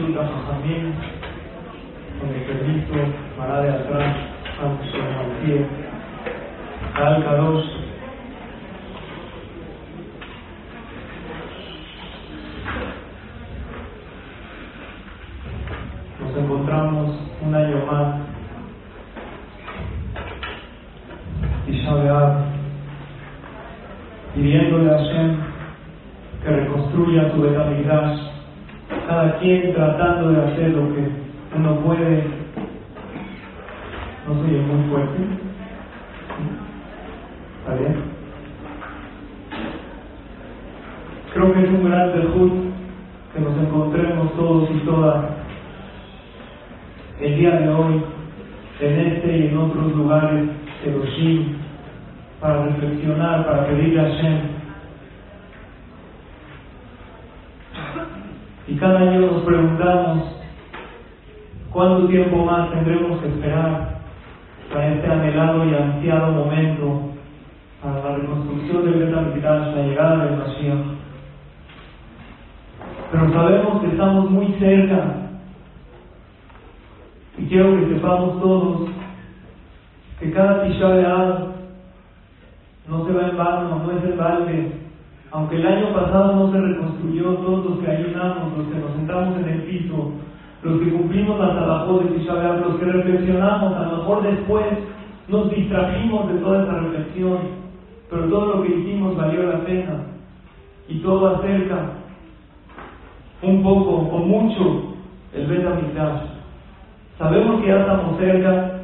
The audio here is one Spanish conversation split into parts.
Resulta Jajamín, con el permiso, para de atrás, antes al pie, al Kadosh, nos encontramos un año más. Y Shabeab pidiéndole a Hashem que reconstruya su Betamigdash cada quien tratando de hacer lo que uno puede. No soy muy fuerte. ¿Está bien? Creo que es un gran dejud que nos encontremos todos y todas el día de hoy en este y en otros lugares de los para reflexionar, para pedirle a Hashem Y cada año nos preguntamos cuánto tiempo más tendremos que esperar para este anhelado y ansiado momento para la reconstrucción del Betamigdash, la llegada del Mashiach. Pero sabemos que estamos muy cerca y quiero que sepamos todos que cada Tisha B'Av no se va en vano, no es en balde, aunque el año pasado no se reconstruyó, todos los que ayunamos, los que nos sentamos en el piso, los que cumplimos la trabajos de Tisha los que reflexionamos, a lo mejor después nos distrajimos de toda esa reflexión, pero todo lo que hicimos valió la pena. Y todo acerca un poco o mucho el Bet Sabemos que ya estamos cerca,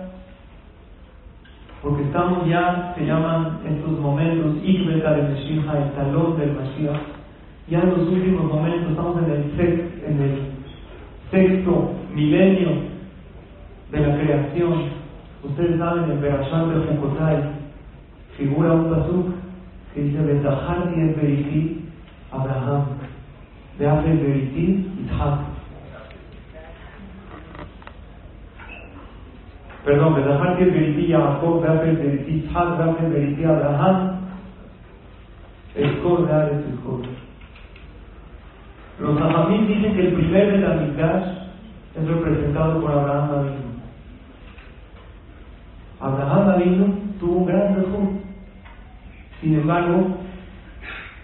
porque estamos ya, se llaman estos momentos, Ikbeta de Meshiach, el talón del Mashiach, ya en los últimos momentos, estamos en el, en el sexto milenio de la creación. Ustedes saben, el Berashat de Jukotai figura un bazuk que dice, Betahar es Beriti Abraham, Beafe Beriti Yitzhak. Perdón, Bedahar que Beriti Jacob, Beafer Beriti Yitzhak, Beafer Beriti Abraham, Escor de. Los Ajamín dicen que el primer de la Mikdash es representado por Abraham Avinu. Abraham Avinu tuvo un gran hijo, sin embargo,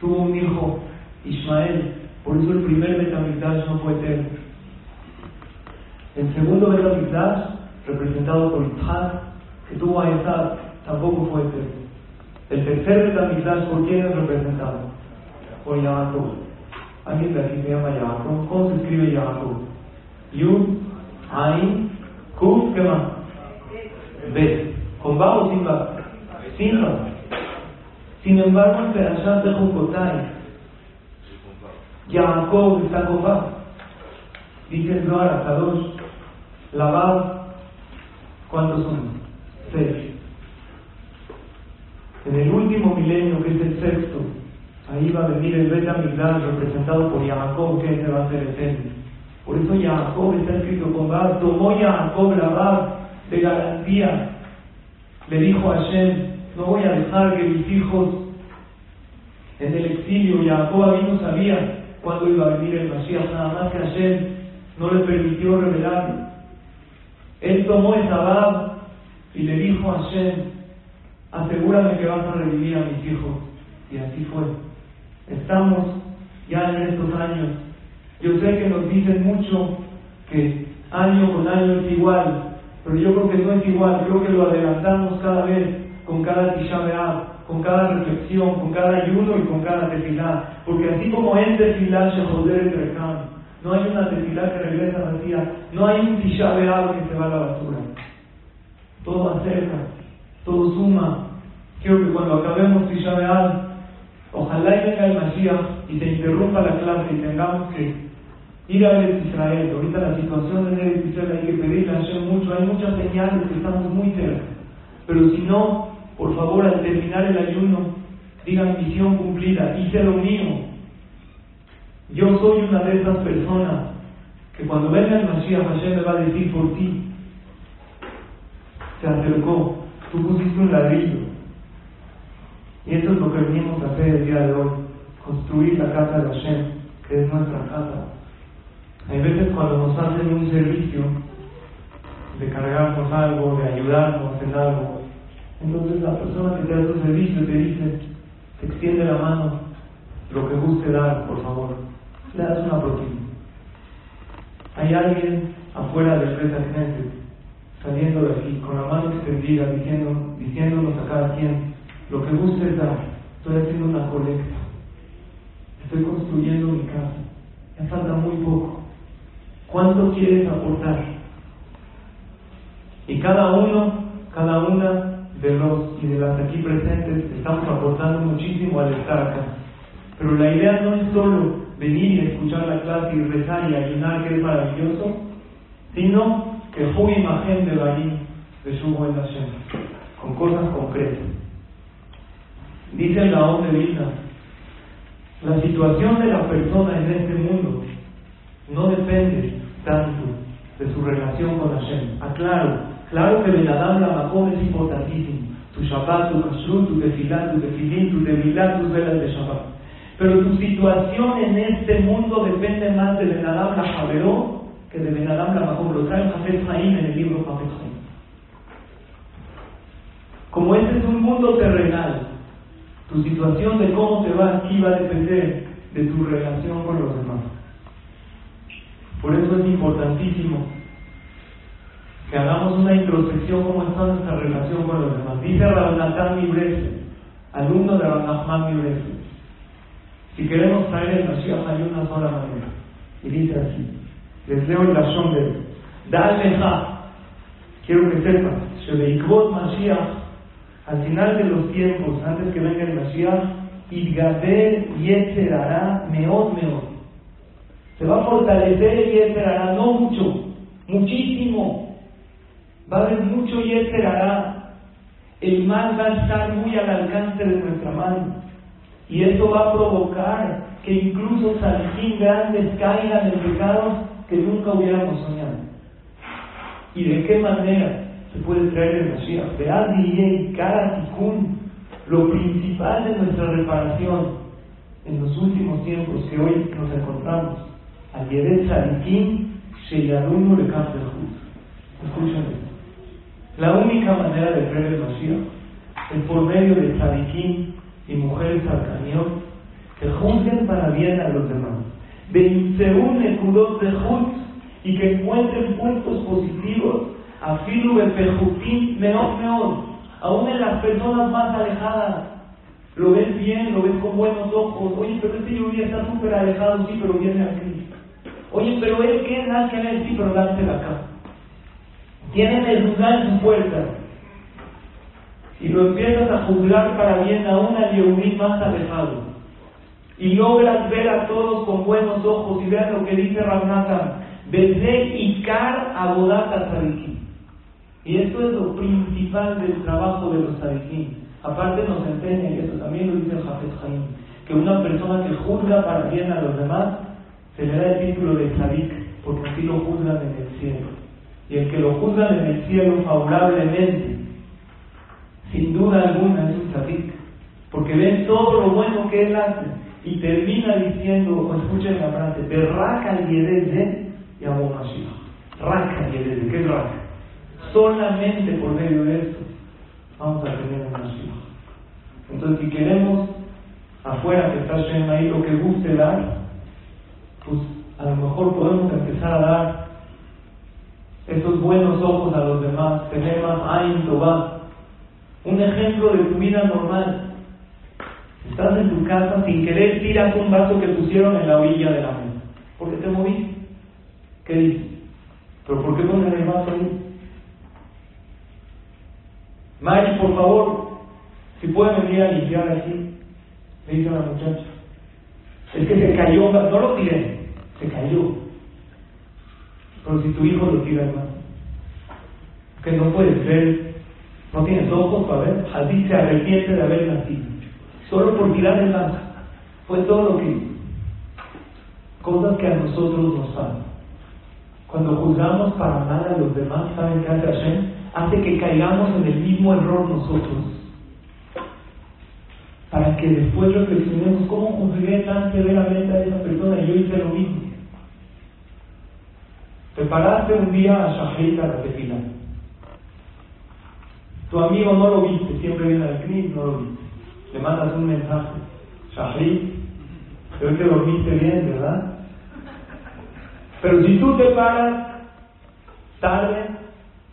tuvo un hijo, Ismael, por eso el primer Betamigdash no fue eterno. El segundo Betamigdash representado por Itzhak, que tuvo a Isaac, tampoco fue eterno. El tercer Betamigdash, ¿por quién es representado? Por Yaakov. Alguien de aquí se llama Yaakov. ¿Cómo se escribe Yaakov? Yud, Ain, Kuf, ¿qué más? B. ¿Con va o sin va? Sin va. Sin embargo, en Perashat de Jukotai, Yaakov está con va. Dice el Zohar Kadosh, la va ¿Cuántos son? Seis. En el último milenio, que es el sexto, ahí va a venir el Bet representado por Jacob, que ese va a ser eterno. Por eso Jacob está escrito con Bab, tomó Jacob la Bab de garantía. Le dijo a Hashem, no voy a dejar que mis hijos en el exilio, Jacob no sabía cuándo iba a venir el Mashiach, nada más que Hashem no le permitió revelarlo. Él tomó esa bab y le dijo a Hashem, asegúrame que vas a revivir a mis hijos. Y así fue. Estamos ya en estos años. Yo sé que nos dicen mucho que año con año es igual, pero yo creo que no es igual. Creo que lo adelantamos cada vez con cada Tisha con cada reflexión, con cada ayuno y con cada tefilá. Porque así como en tefilá se joder el no hay una tefilá que regresa vacía, no hay un tisha que se va a la basura. Todo acerca, todo suma. Quiero que cuando acabemos tisha Ojalá venga el Mashiach y se interrumpa la clase y tengamos que ir a Eretz Israel. Ahorita la situación en Eretz Israel hay que pedirle a mucho. Hay muchas señales que estamos muy cerca. Pero si no, por favor, al terminar el ayuno, digan misión cumplida, hice lo mío. Yo soy una de esas personas que cuando venga el Mashiach, Hashem me va a decir por ti. Se acercó, tú pusiste un ladrillo. Y eso es lo que venimos a hacer el día de hoy, construir la casa de Hashem, que es nuestra casa. Hay veces cuando nos hacen un servicio, de cargarnos algo, de ayudarnos en algo, entonces la persona que te da tu servicio te dice, te extiende la mano, lo que guste dar, por favor, le das una propina. Hay alguien afuera del Knesset, saliendo de aquí, con la mano extendida, diciéndonos a cada quien, lo que guste dar, estoy haciendo una colecta, estoy construyendo mi casa, me falta muy poco. ¿Cuánto quieres aportar? Y cada uno, cada una de los y de las aquí presentes estamos aportando muchísimo al estar acá. Pero la idea no es solo venir y escuchar la clase y rezar y ayunar, que es maravilloso, sino que fue imagen de Barim de su buena con cosas concretas. Dice el Gaón de vida la situación de la persona en este mundo no depende tanto de su relación con Hashem. Aclaro, Claro que Ben Adam la es importantísimo. Tu Shabbat, tu Kashrut, tu Tefilá, tu Tefilín, tu Tevilá, tus velas de Shabbat. Pero tu situación en este mundo depende más de Ben Adam la que de Ben Adam la Makom. Lo trae Jafet Haim en el libro Jafet Haim. Como este es un mundo terrenal, tu situación de cómo te va aquí va a depender de tu relación con los demás. Por eso es importantísimo que hagamos una introspección cómo está nuestra relación con los demás. Dice Rabnatán Mibrese, alumno de Rabnatán Mibrese, si queremos traer el Mashiach hay una sola manera. Y dice así, les leo el Lashon de Dale quiero que sepas, Shebeikvot Mashiach, al final de los tiempos, antes que venga el Mashiach, Idgaber Yetzerara Meot Meot. Se va a fortalecer el Yetzerara, no mucho, muchísimo va a haber mucho y hará. El mal va a estar muy al alcance de nuestra mano. Y esto va a provocar que incluso salín grandes caigan en pecados que nunca hubiéramos soñado. ¿Y de qué manera se puede traer el Mashiach? Vean y cada lo principal de nuestra reparación en los últimos tiempos que hoy nos encontramos. Ayer Salikim, Sheyadunu le Escuchen la única manera de creer el Mashiach es por medio de tzadikim y mujeres al que juzguen para bien a los demás. De Nekudot de Juz y que encuentren puntos positivos a Filu de Pejutim Meot Meot, aún en las personas más alejadas. Lo ves bien, lo ves con buenos ojos. Oye, pero este lluvia está súper alejado, sí, pero viene aquí. Oye, pero él qué nada que ver, sí, pero date acá tienen el lugar en su puerta. Y lo empiezas a juzgar para bien a una Yehudí más alejado. Y logras ver a todos con buenos ojos y vean lo que dice Ramnata. Besé y Kar Abodata Sadikim. Y esto es lo principal del trabajo de los Sadikim. Aparte nos enseña, y eso también lo dice el Jafet Jaim, que una persona que juzga para bien a los demás, se le da el título de Sadik, porque así lo juzgan en el cielo y el que lo juzga en el cielo favorablemente, sin duda alguna es un tzadik, porque ven todo lo bueno que él hace y termina diciendo, escuchen la frase, berraca de y Mashiach. Raca de ¿qué es raca? Solamente por medio de esto vamos a tener un Mashiach. Entonces, si queremos afuera que está Shem ahí lo que guste dar, pues a lo mejor podemos empezar a dar esos buenos ojos a los demás, tener más Ain va Un ejemplo de tu vida normal. Estás en tu casa, sin querer tiras un vaso que pusieron en la orilla de la mesa. ¿Por qué te moviste? ¿Qué dices? ¿Pero por qué pones el vaso ahí? Mari, por favor, si pueden venir a limpiar aquí. Le dice a la muchacha. Es que se cayó, no lo tiré, se cayó. Pero si tu hijo lo tira, hermano, que no puedes ver, no tienes ojos para ver, así se arrepiente de haber nacido. Solo por tirar el lanza. Fue todo lo que hizo. Cosas que a nosotros nos pasan. Cuando juzgamos para mal a los demás, ¿saben qué hace Hashem? Hace que caigamos en el mismo error nosotros. Para que después reflexionemos cómo juzgué tan severamente a esa persona y yo hice lo mismo. Te paraste un día a Shahid a la tefila. Tu amigo no lo viste, siempre viene al CNIS, no lo viste. Le mandas un mensaje. Shahid, creo que dormiste bien, ¿verdad? Pero si tú te paras tarde,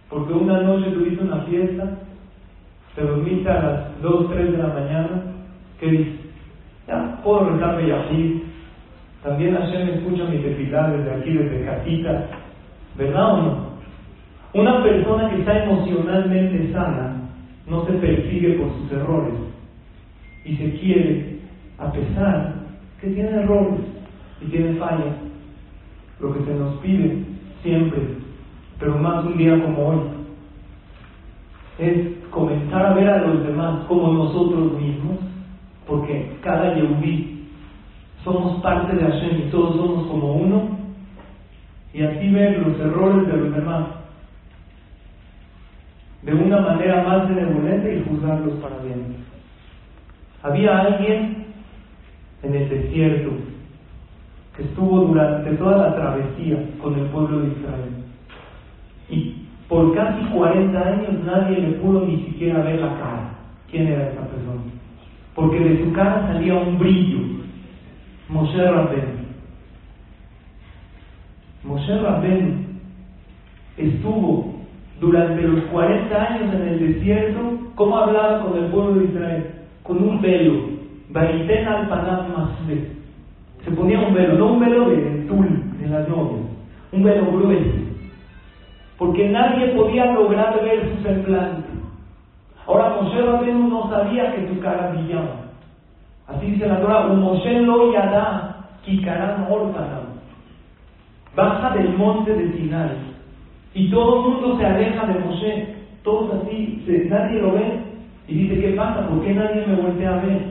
porque una noche tuviste una fiesta, te dormiste a las 2, 3 de la mañana, ¿qué dices? Ya, puedo rezarme Yahid. También Hashem escucha mis tefilá desde aquí, desde casita. ¿Verdad o no? Una persona que está emocionalmente sana no se persigue por sus errores y se quiere a pesar que tiene errores y tiene fallas. Lo que se nos pide siempre, pero más un día como hoy, es comenzar a ver a los demás como nosotros mismos, porque cada Yehudi somos parte de Hashem y todos somos como uno, y así ver los errores de los demás de una manera más benevolente y juzgarlos para bien. Había alguien en el desierto que estuvo durante toda la travesía con el pueblo de Israel. Y por casi 40 años nadie le pudo ni siquiera ver la cara. ¿Quién era esa persona? Porque de su cara salía un brillo. Moshe Rabbeinu. Moshe Rabbeinu estuvo durante los 40 años en el desierto, ¿cómo hablaba con el pueblo de Israel? Con un velo. Baiten al Masbe. Se ponía un velo, no un velo de tul, de las novias, un velo grueso. Porque nadie podía lograr ver su semblante. Ahora Moshe Rabbeinu no sabía que su cara brillaba. Así dice la Torah, Moshe lo yada, kikaran ortanam. Baja del monte de Sinai y todo el mundo se aleja de Moshe, todos así, nadie lo ve. Y dice, ¿qué pasa? ¿Por qué nadie me voltea a ver?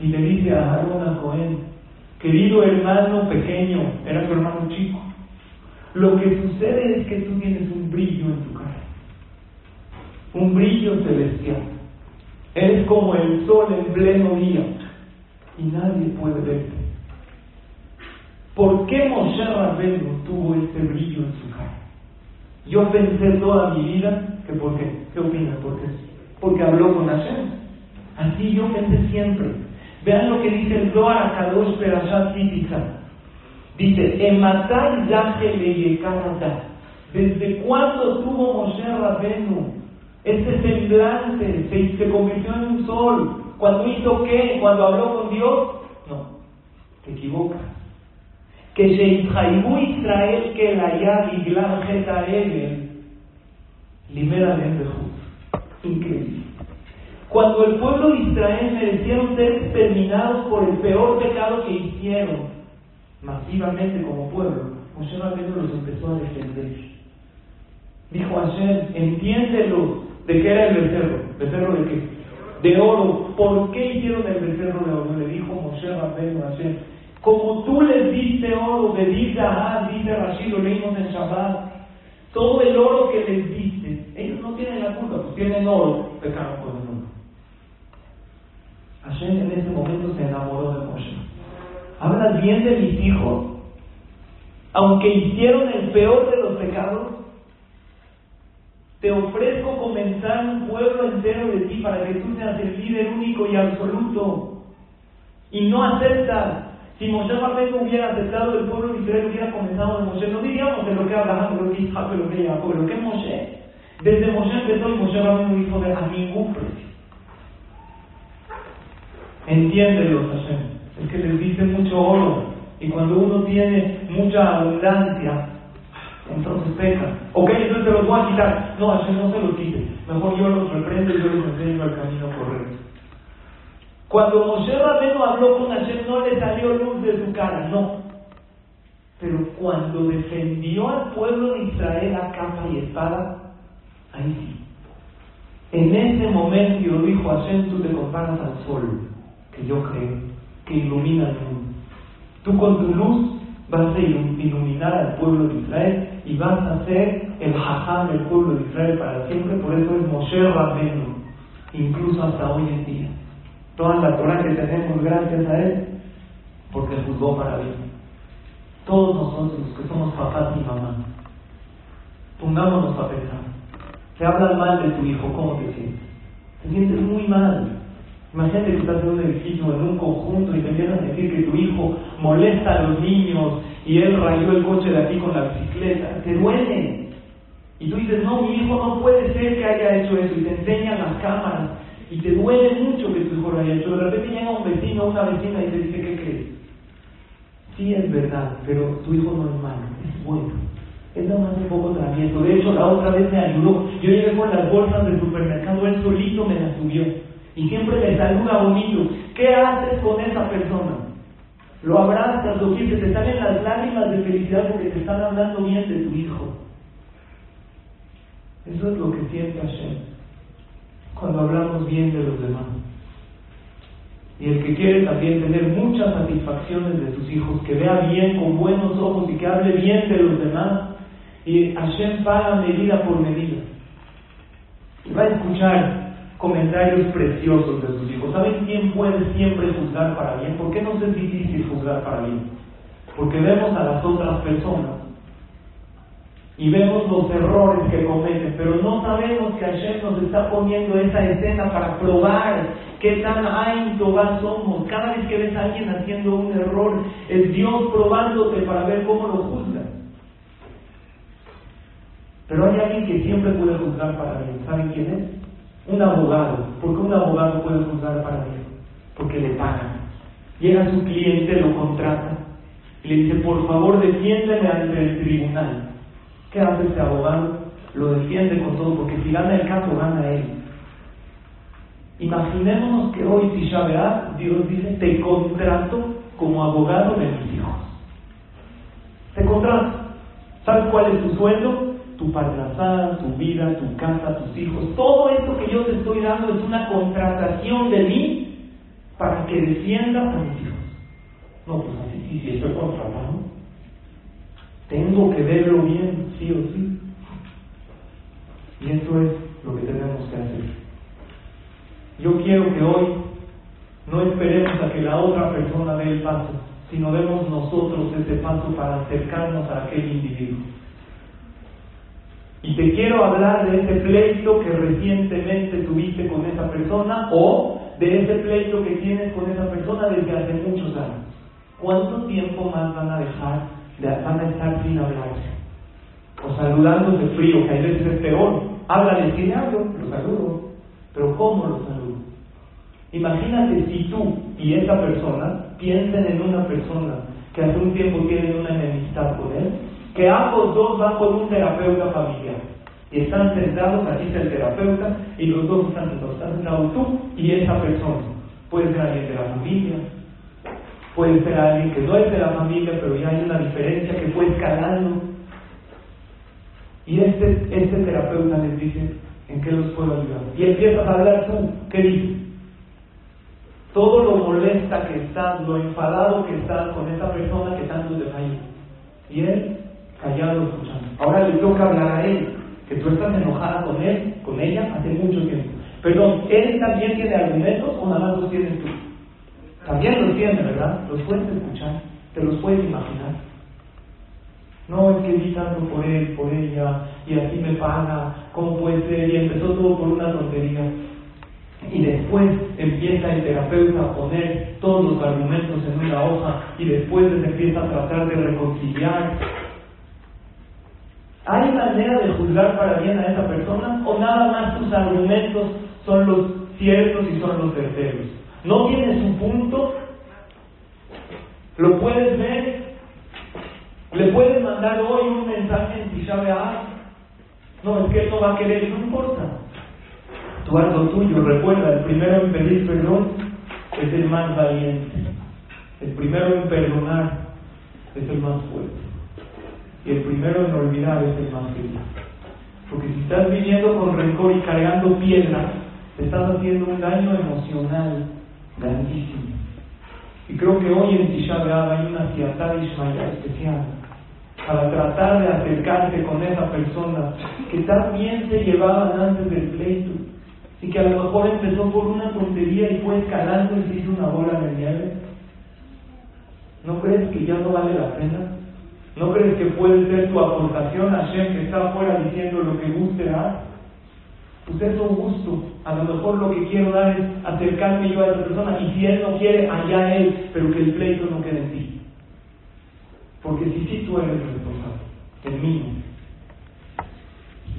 Y le dice a Aaron a Cohen, querido hermano pequeño, era tu hermano chico, lo que sucede es que tú tienes un brillo en tu cara, un brillo celestial. Eres como el sol en pleno día y nadie puede verte. ¿Por qué Moshe Rabbeinu tuvo este brillo en su? Yo pensé toda mi vida que por qué. ¿Qué opinas? ¿Por qué? Porque habló con Hashem. Así yo pensé siempre. Vean lo que dice el Zohar Kadosh Perashat. Dice, Ematai Yaje ¿Desde cuándo tuvo Moshe Rabenu este semblante? Se, se convirtió en un sol. ¿Cuando hizo qué? ¿Cuando habló con Dios? No, te equivocas que se Israel que la ya Egel, libera de Increíble. Cuando el pueblo de Israel merecieron ser exterminados por el peor pecado que hicieron, masivamente como pueblo, Moshe Rabbeinu los empezó a defender. Dijo Hashem, entiéndelo de qué era el becerro. ¿Becerro de qué? De oro. ¿Por qué hicieron el becerro de oro? Le dijo Moshe Rabbeinu a Hashem, como tú les diste de vida, dice Rashid, lo leímos en Shabbat, todo el oro que les diste, ellos no tienen la culpa, pues tienen oro, pecaron por el mundo. Hashem en ese momento se enamoró de Moshe. Hablas bien de mis hijos, aunque hicieron el peor de los pecados, te ofrezco comenzar un pueblo entero de ti para que tú seas el líder único y absoluto. Y no aceptas si Moshe Rabbeinu hubiera aceptado el pueblo de Israel, hubiera comenzado de Moshe, no diríamos de lo que Abraham, lo que Isaac, lo que Jacob, lo que es Moshe. Desde Moshe empezó y Moshe Rabbeinu dijo de a ningún precio. Entiéndelo, Hashem. Es que les dice mucho oro. Y cuando uno tiene mucha abundancia, entonces peca. Ok, entonces se los voy a quitar. No, Hashem no se los quite. Mejor yo los reprendo y yo les enseño el camino correcto. Cuando Moshe Rabeno habló con Hashem no le salió luz de su cara, no. Pero cuando defendió al pueblo de Israel a capa y espada, ahí sí. En ese momento dijo Hashem, tú te comparas al sol, que yo creo, que ilumina el mundo. Tú con tu luz vas a iluminar al pueblo de Israel y vas a ser el jajam del pueblo de Israel para siempre. Por eso es Moshe Rabenu, incluso hasta hoy en día. Toda la Torah que tenemos gracias a él, porque juzgó para bien. Todos nosotros que somos papás y mamás, pongámonos a pensar. Te hablan mal de tu hijo, ¿cómo te sientes? Te sientes muy mal. Imagínate que estás en un edificio, en un conjunto, y te empiezan a decir que tu hijo molesta a los niños y él rayó el coche de aquí con la bicicleta. Te duele. Y tú dices, no, mi hijo no puede ser que haya hecho eso. Y te enseñan las cámaras. Y te duele mucho que tu hijo lo haya hecho. De repente llega un vecino, una vecina y te dice, ¿qué crees? Sí, es verdad, pero tu hijo no es malo, es bueno. Es nada más un poco travieso. De hecho, la otra vez me ayudó. Yo llegué con las bolsas del supermercado, él solito me las subió. Y siempre me saluda bonito. ¿Qué haces con esa persona? Lo abrazas, lo quieres, te salen las lágrimas de felicidad porque te están hablando bien de tu hijo. Eso es lo que siente Hashem cuando hablamos bien de los demás. Y el que quiere también tener muchas satisfacciones de sus hijos, que vea bien con buenos ojos y que hable bien de los demás, y Hashem paga medida por medida. Y va a escuchar comentarios preciosos de sus hijos. ¿Saben quién puede siempre juzgar para bien? ¿Por qué no es difícil juzgar para bien? Porque vemos a las otras personas y vemos los errores que cometen, pero no sabemos que Hashem nos está poniendo esa escena para probar qué tan va somos. Cada vez que ves a alguien haciendo un error, es Dios probándote para ver cómo lo juzga. Pero hay alguien que siempre puede juzgar para bien. ¿Saben quién es? Un abogado, ¿por qué un abogado puede juzgar para Dios? Porque le pagan. Llega su cliente, lo contrata y le dice, por favor, defiéndeme ante el tribunal. ¿Qué hace ese abogado? Lo defiende con todo, porque si gana el caso, gana él. Imaginémonos que hoy, si ya Dios dice, te contrato como abogado de mis hijos. Te contrato. ¿Sabes cuál es tu sueldo? tu parnasá, tu vida, tu casa, tus hijos, todo esto que yo te estoy dando es una contratación de mí para que defiendas a mis hijos. No, pues así, sí, si estoy contratado, tengo que verlo bien, sí o sí. Y eso es lo que tenemos que hacer. Yo quiero que hoy no esperemos a que la otra persona dé el paso, sino demos nosotros ese paso para acercarnos a aquel individuo. Y te quiero hablar de ese pleito que recientemente tuviste con esa persona o de ese pleito que tienes con esa persona desde hace muchos años. ¿Cuánto tiempo más van a dejar, de, van a estar sin hablarse? O saludándose frío, que a veces es peor. Háblale, si le hablo, lo saludo. Pero ¿cómo lo saludo? Imagínate si tú y esa persona piensen en una persona que hace un tiempo tienen una enemistad con él que ambos dos van con un terapeuta familiar. Y están sentados, aquí está el terapeuta, y los dos están sentados. Están sentados tú y esa persona. Puede ser alguien de la familia, puede ser alguien que no es de la familia, pero ya hay una diferencia que fue escalando. Y este, este terapeuta les dice, ¿en qué los puedo ayudar? Y empiezas a hablar tú, ¿qué dices? Todo lo molesta que estás, lo enfadado que estás con esa persona que tanto te falla. Y él callado escuchando. Ahora le toca hablar a él, que tú estás enojada con él, con ella, hace mucho tiempo. Perdón, ¿él también tiene argumentos o nada más los tienes tú? También los tiene, ¿verdad? Los puedes escuchar, te los puedes imaginar. No, es que vi tanto por él, por ella, y así me paga, ¿cómo puede ser? Y empezó todo por una tontería. Y después empieza el terapeuta a poner todos los argumentos en una hoja y después se empieza a tratar de reconciliar ¿Hay manera de juzgar para bien a esa persona o nada más tus argumentos son los ciertos y son los verdaderos? ¿No tienes un punto? ¿Lo puedes ver? ¿Le puedes mandar hoy un mensaje en Tisha No, es que él no va a querer, no importa. Tú haz tuyo, recuerda, el primero en pedir perdón es el más valiente. El primero en perdonar es el más fuerte. Y el primero en olvidar es el más feliz. Porque si estás viviendo con rencor y cargando piedras, te estás haciendo un daño emocional grandísimo. Y creo que hoy en Tisha hay una ciatá Ismael especial para tratar de acercarse con esa persona que tan bien se llevaban antes del pleito y que a lo mejor empezó por una tontería y fue escalando y se hizo una bola de nieve. ¿No crees que ya no vale la pena? ¿No crees que puede ser tu aportación a Shem que está afuera diciendo lo que guste dar? Pues es un gusto. A lo mejor lo que quiero dar es acercarme yo a esa persona y si él no quiere, allá él, pero que el pleito no quede en ti. Porque si sí tú eres responsable, el mío.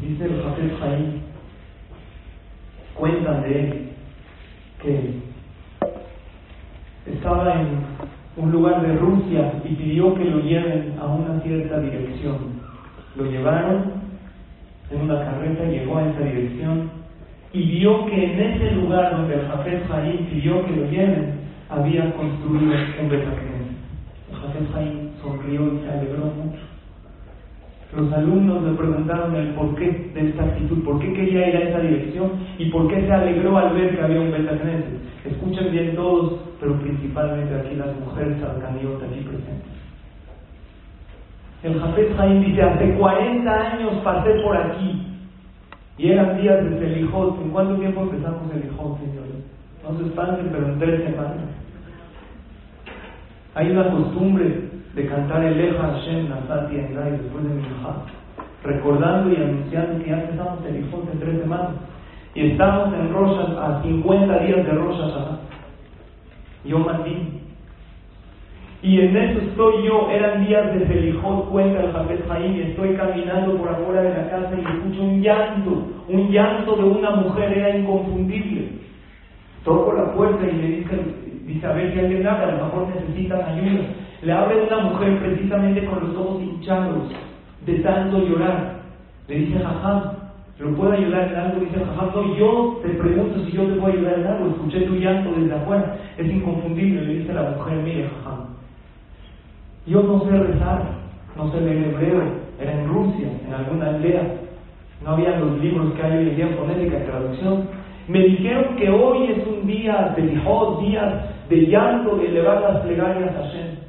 Dice el Jafet Jaim, cuentan de él que estaba en un lugar de Rusia y pidió que lo lleven a una cierta dirección. Lo llevaron en una carreta, llegó a esa dirección y vio que en ese lugar donde el Jafet Jaim pidió que lo lleven, había construido un Betacnes. El Jafet Jaim sonrió y se alegró mucho. Los alumnos le preguntaron el porqué de esta actitud, por qué quería ir a esa dirección y por qué se alegró al ver que había un Betacneses. Escuchen bien todos, pero principalmente aquí las mujeres alcandiotas aquí presentes. El Jafet Jaim dice, hace 40 años pasé por aquí y eran días de Selijot. ¿En cuánto tiempo empezamos Selijot, señores? No se espanten, pero en tres semanas. Hay una costumbre de cantar el Eja Hashem Nasati Engai después de Minha, recordando y anunciando que ya empezamos Selijot en tres semanas. Y estamos en Rosas a 50 días de Rosas Yo Matin. Y en eso estoy yo, eran días de Selijot, cuenta el Jafet Jaim, estoy caminando por afuera de la casa y escucho un llanto, un llanto de una mujer, era inconfundible. Toco la puerta y le dice, dice a ver si alguien habla, a lo mejor necesitan ayuda. Le abre una mujer precisamente con los ojos hinchados de tanto llorar. Le dice, jajam, ¿lo puedo ayudar en algo? Dice, jajam, no, yo te pregunto si yo te puedo ayudar en algo. Escuché tu llanto desde afuera. Es inconfundible. Le dice la mujer, mire, jajam, yo no sé rezar, no sé leer hebreo, era en Rusia, en alguna aldea, no había los libros que hay hoy en día fonética traducción. Me dijeron que hoy es un día de lijot, día de llanto, de elevar las plegarias a Hashem.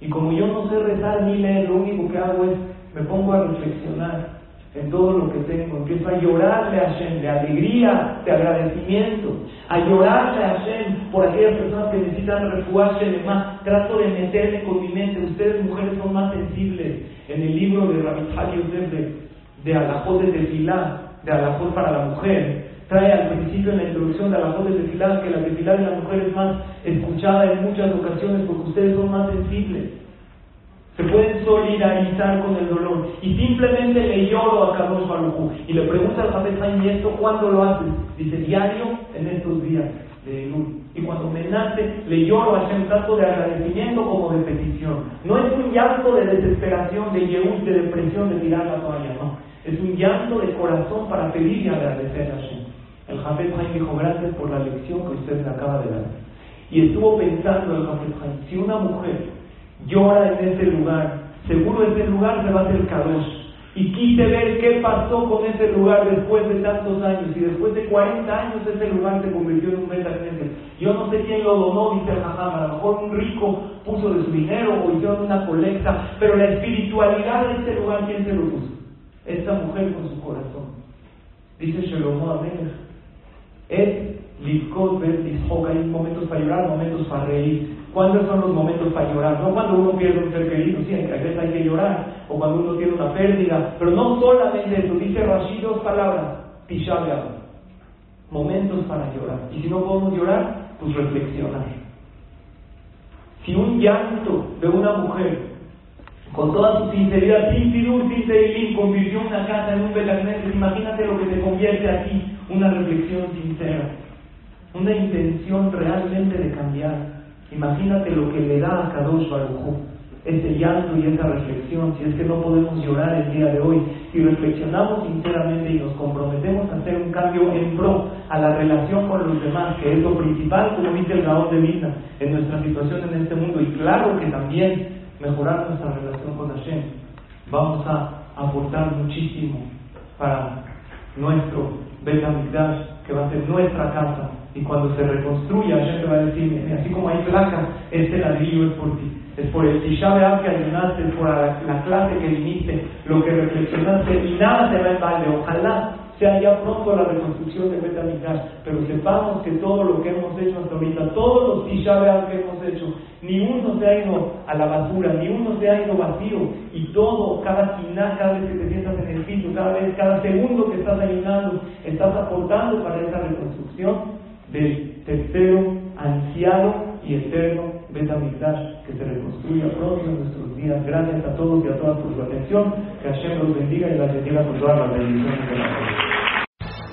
Y como yo no sé rezar ni leer, lo único que hago es me pongo a reflexionar en todo lo que tengo. Empiezo a llorarle a Hashem de alegría, de agradecimiento, a llorarle a Hashem por aquellas personas que necesitan refugiarse más. Trato de meterme con mi mente. Ustedes, mujeres, son más sensibles. En el libro de Rabbi Yosef de, de Alajot de Tefilá, de Alajot para la mujer, trae al principio en la introducción de Alajot de Tefilá que la Tefilá de la mujer es más escuchada en muchas ocasiones porque ustedes son más sensibles se pueden solidarizar con el dolor y simplemente le lloro a Carlos Barujú y le pregunta al Jafet ¿y esto cuándo lo haces? Dice, diario en estos días de luz. Y cuando me nace, le lloro a Hashem tanto de agradecimiento como de petición. No es un llanto de desesperación, de yeúl, de depresión, de tirar la toalla, no. Es un llanto de corazón para pedir y agradecer a Hashem. El Jafet Haim dijo, gracias por la lección que usted me acaba de dar. Y estuvo pensando el Jafet Haim, si una mujer llora en ese lugar, seguro ese lugar se va a hacer Kadosh. Y quise ver qué pasó con ese lugar después de tantos años. Y después de 40 años ese lugar se convirtió en un metacneses. Yo no sé quién lo donó, dice el. A lo mejor un rico puso de su dinero o hicieron una colecta. Pero la espiritualidad de este lugar, ¿quién se lo puso? Esta mujer con su corazón. Dice Shelomo Amelech. Es Livkot, Hay momentos para llorar, momentos para reír. ¿Cuándo son los momentos para llorar? No cuando uno pierde un ser querido, sí, a veces hay que llorar, o cuando uno tiene una pérdida, pero no solamente eso, dice Rashid dos palabras, tishabeab, momentos para llorar. Y si no podemos llorar, pues reflexionar. Si un llanto de una mujer, con toda su sinceridad, sin fidur, sin teilín, convirtió una casa en un belagneses, imagínate lo que te convierte aquí, una reflexión sincera, una intención realmente de cambiar. Imagínate lo que le da a Kadosh Baruj ese llanto y esa reflexión, si es que no podemos llorar el día de hoy, si reflexionamos sinceramente y nos comprometemos a hacer un cambio en pro a la relación con los demás, que es lo principal, como dice el Gaón de vida en nuestra situación en este mundo, y claro que también mejorar nuestra relación con Hashem, vamos a aportar muchísimo para nuestro Bet que va a ser nuestra casa, y cuando se reconstruya, Hashem te va a decir, así como hay placa, este ladrillo es por ti es por el Tisha que ayunaste, es por la, clase que viniste, lo que reflexionaste, y nada te va en balde. Ojalá sea ya pronto la reconstrucción de Betamigdash, pero sepamos que todo lo que hemos hecho hasta ahorita, todos los Tisha que hemos hecho, ni uno se ha ido a la basura, ni uno se ha ido vacío, y todo, cada quina, cada vez que te sientas en el piso, cada vez, cada segundo que estás ayunando, estás aportando para esa reconstrucción del tercero anciano y eterno Betamigdash que se reconstruya pronto en nuestros días. Gracias a todos y a todas por su atención. Que Hashem los bendiga y las bendiga con todas las bendiciones de la